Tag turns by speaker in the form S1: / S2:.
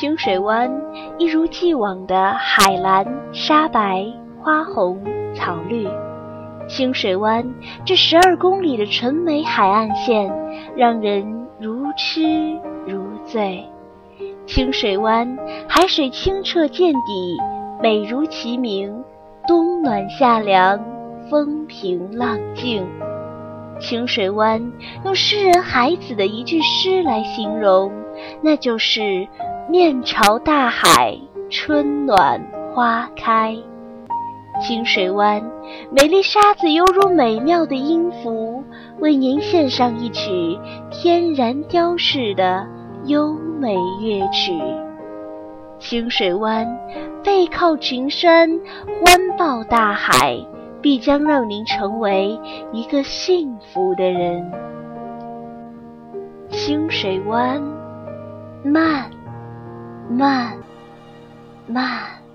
S1: 清水湾一如既往的海蓝、沙白、花红、草绿。清水湾这十二公里的纯美海岸线，让人如痴如醉。清水湾海水清澈见底，美如其名，冬暖夏凉，风平浪静。清水湾用诗人海子的一句诗来形容，那就是“面朝大海，春暖花开”。清水湾美丽沙子犹如美妙的音符，为您献上一曲天然雕饰的优美乐曲。清水湾背靠群山，环抱大海。必将让您成为一个幸福的人。清水湾，慢，慢，慢。